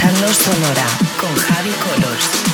Pasando Sonora con Javi Colos.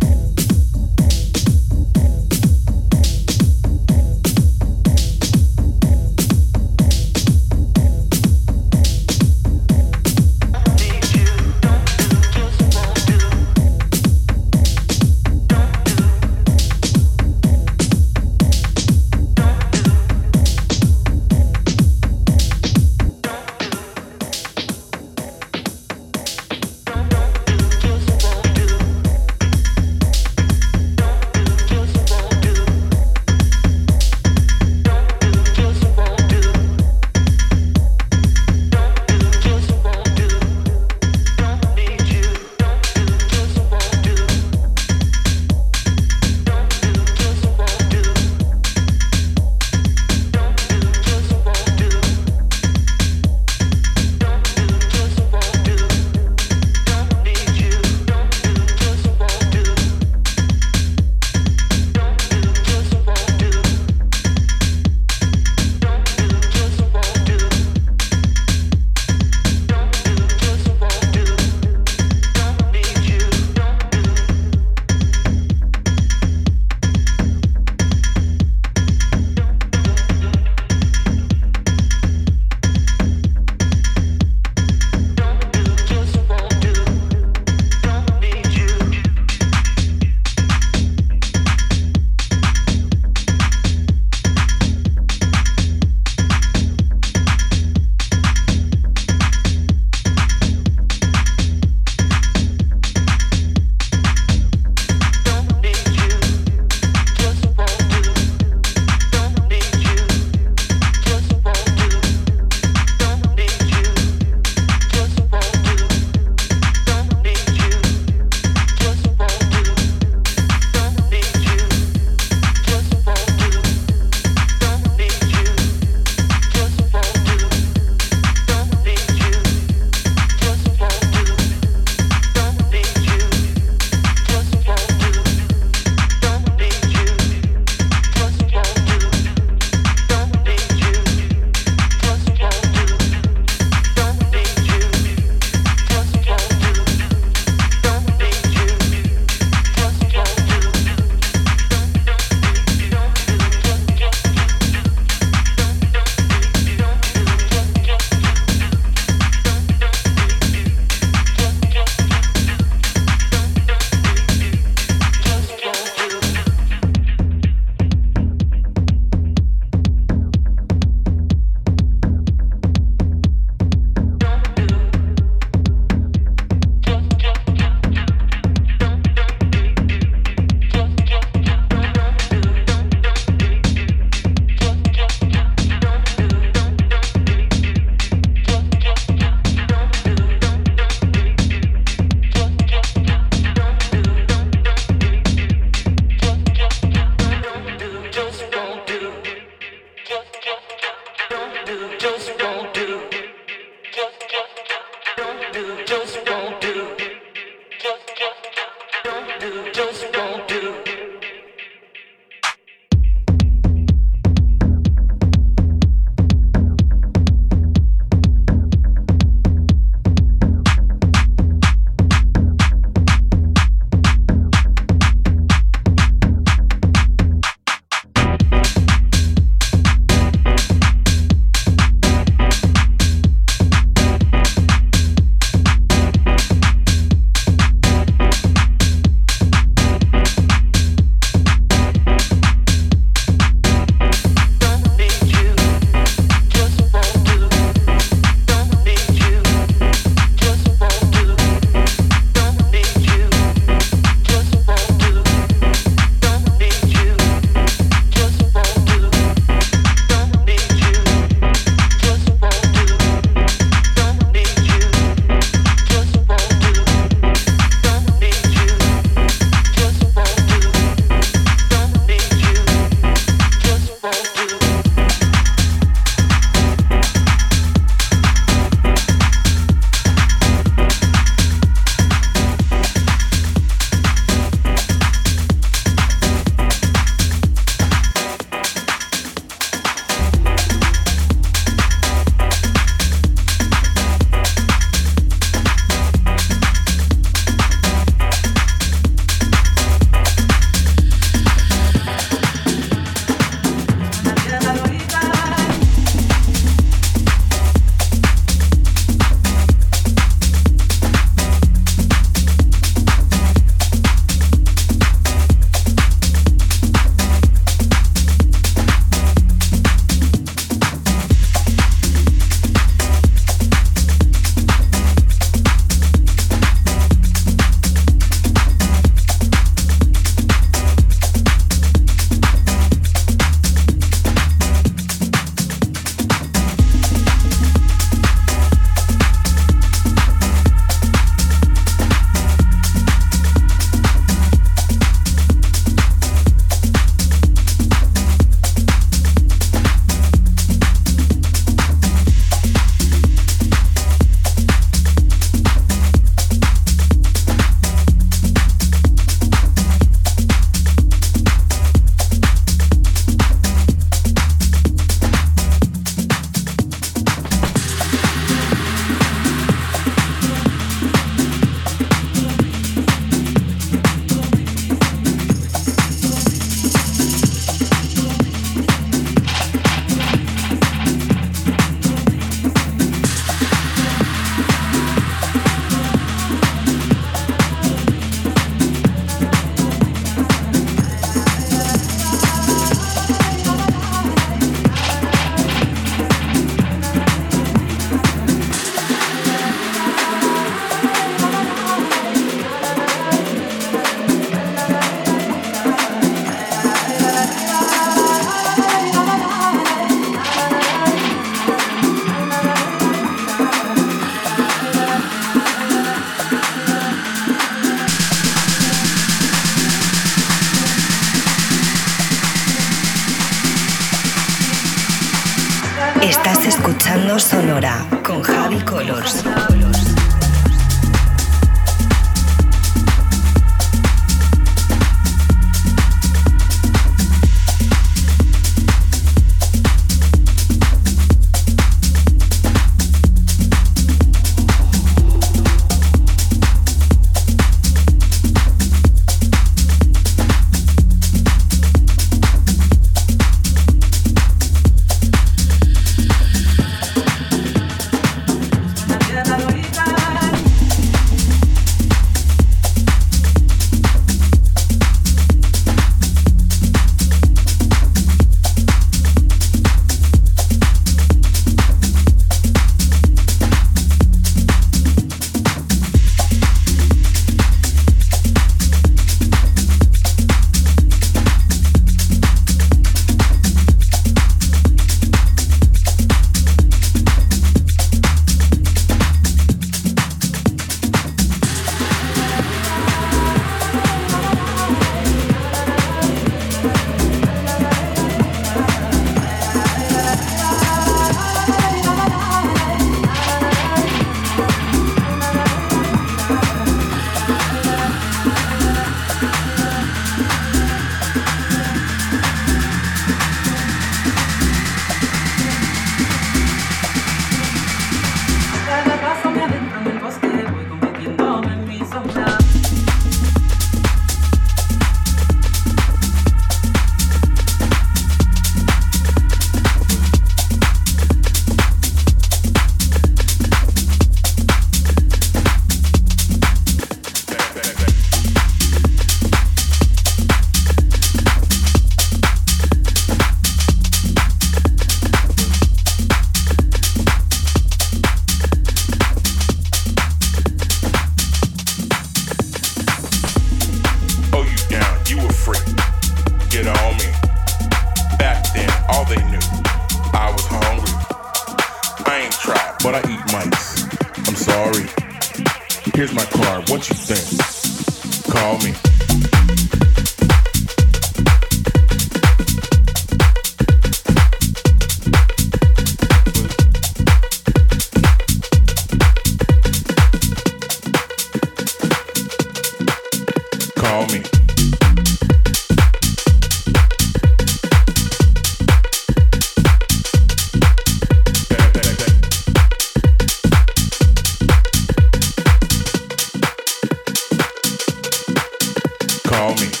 call me.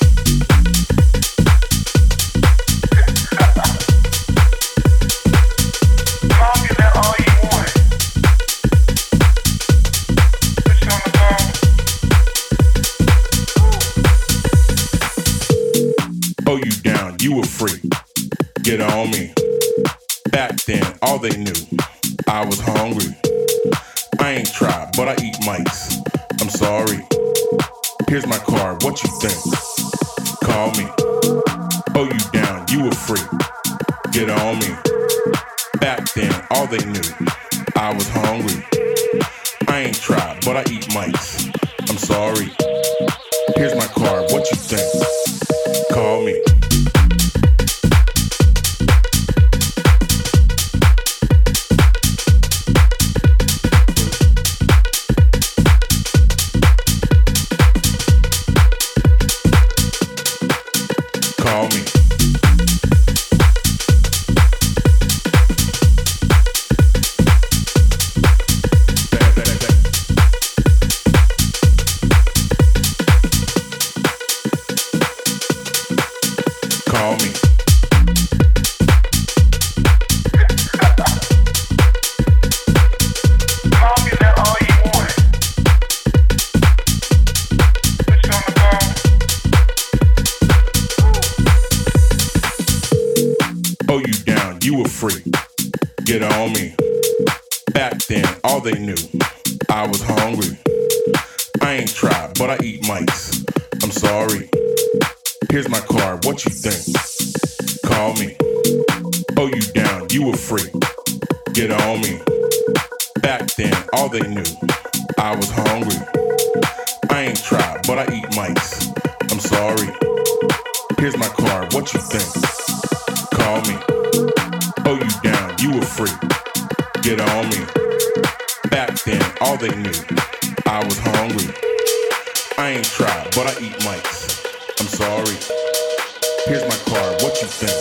I was hungry. I ain't tried, but I eat mice. I'm sorry. Here's my card. What you think? Call me. Oh, you down. You a freak. Get on me. Back then, all they knew, I was hungry. I ain't tried, but I eat mice. I'm sorry. Here's my card. What you think? Call me. Oh, you down. You a freak. Get on me they knew, I was hungry. I ain't tried, but I eat mics. I'm sorry. Here's my card. What you think?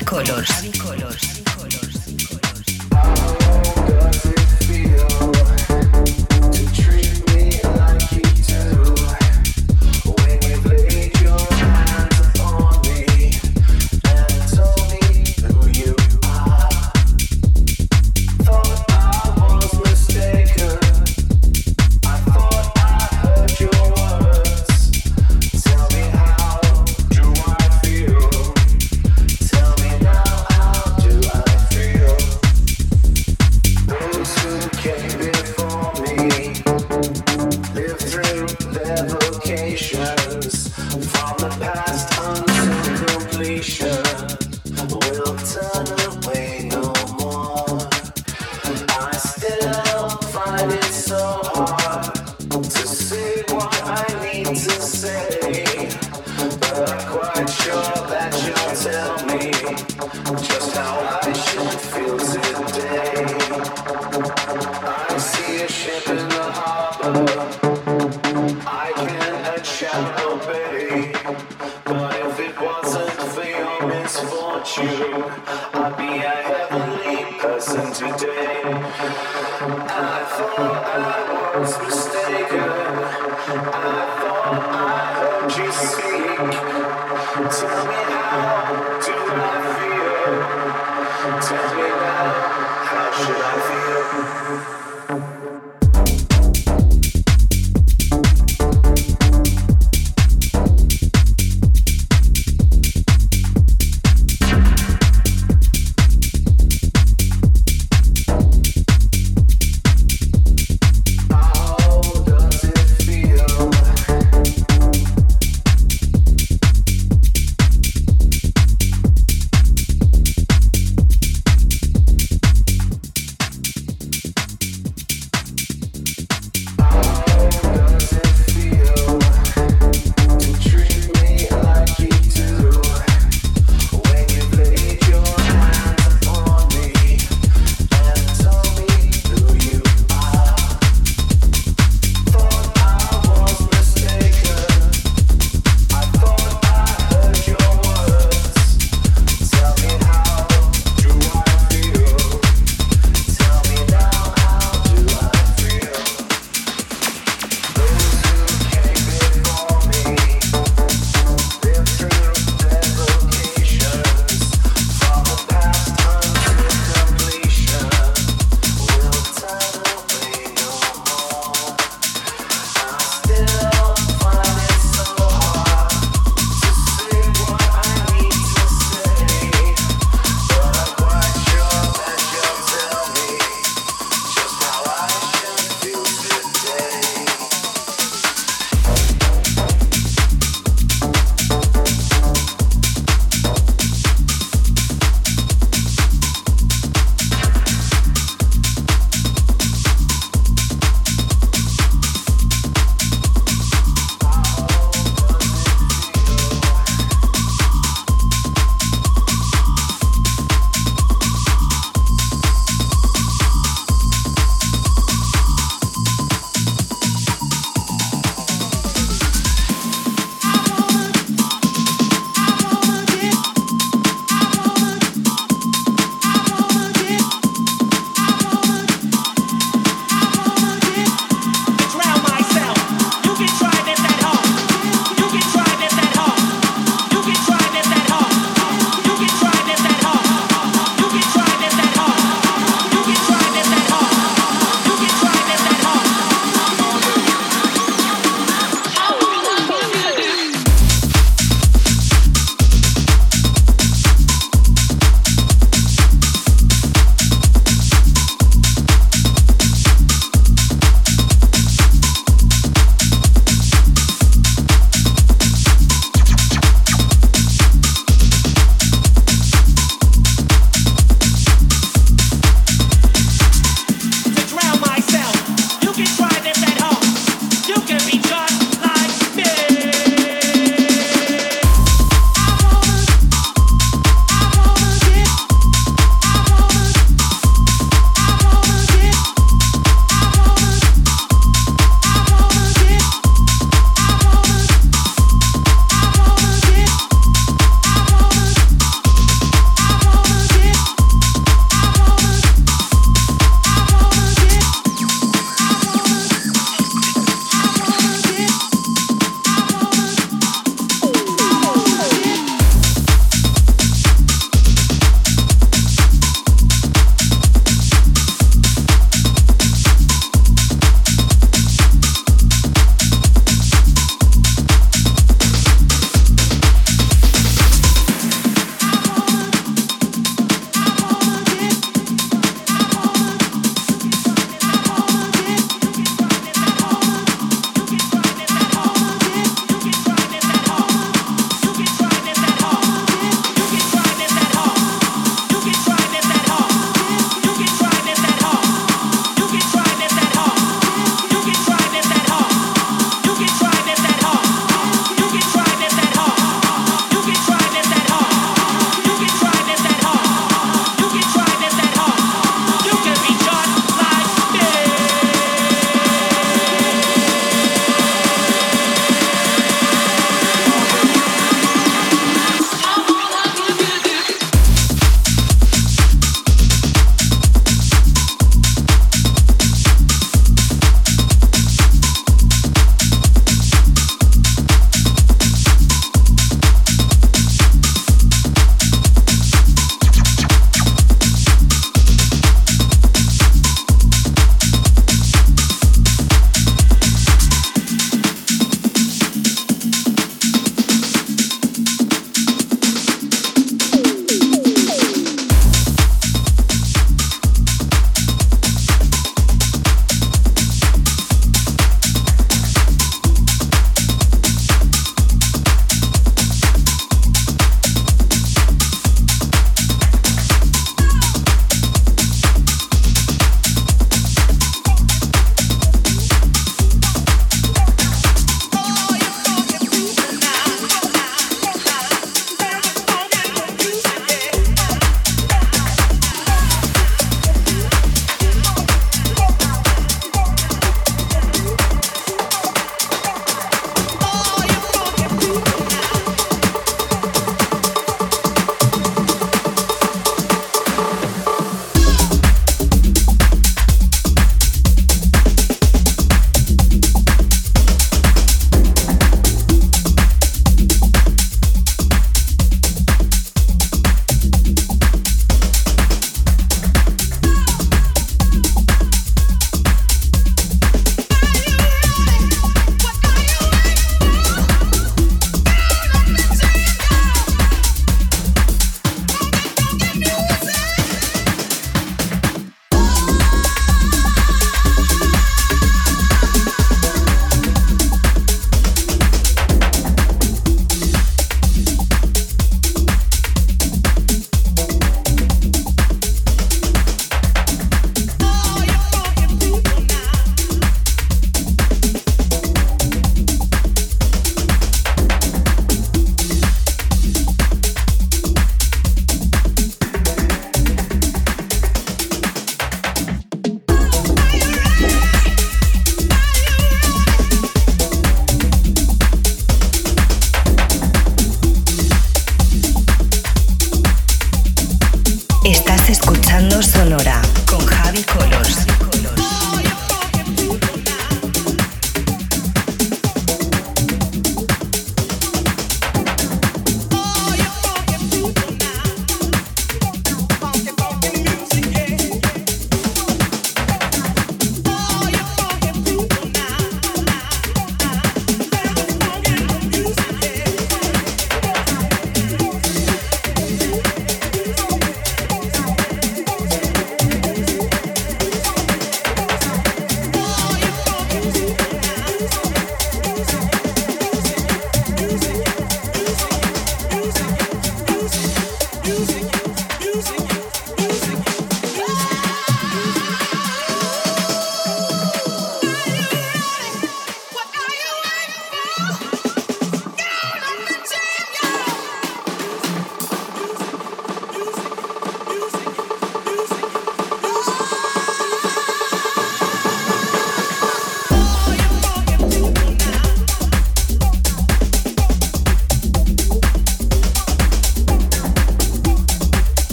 Colors. wasn't for your misfortune, I'd be a heavenly person today. I thought I was mistaken. I thought I heard you speak. Tell me how do I feel? Tell me now, how should I feel?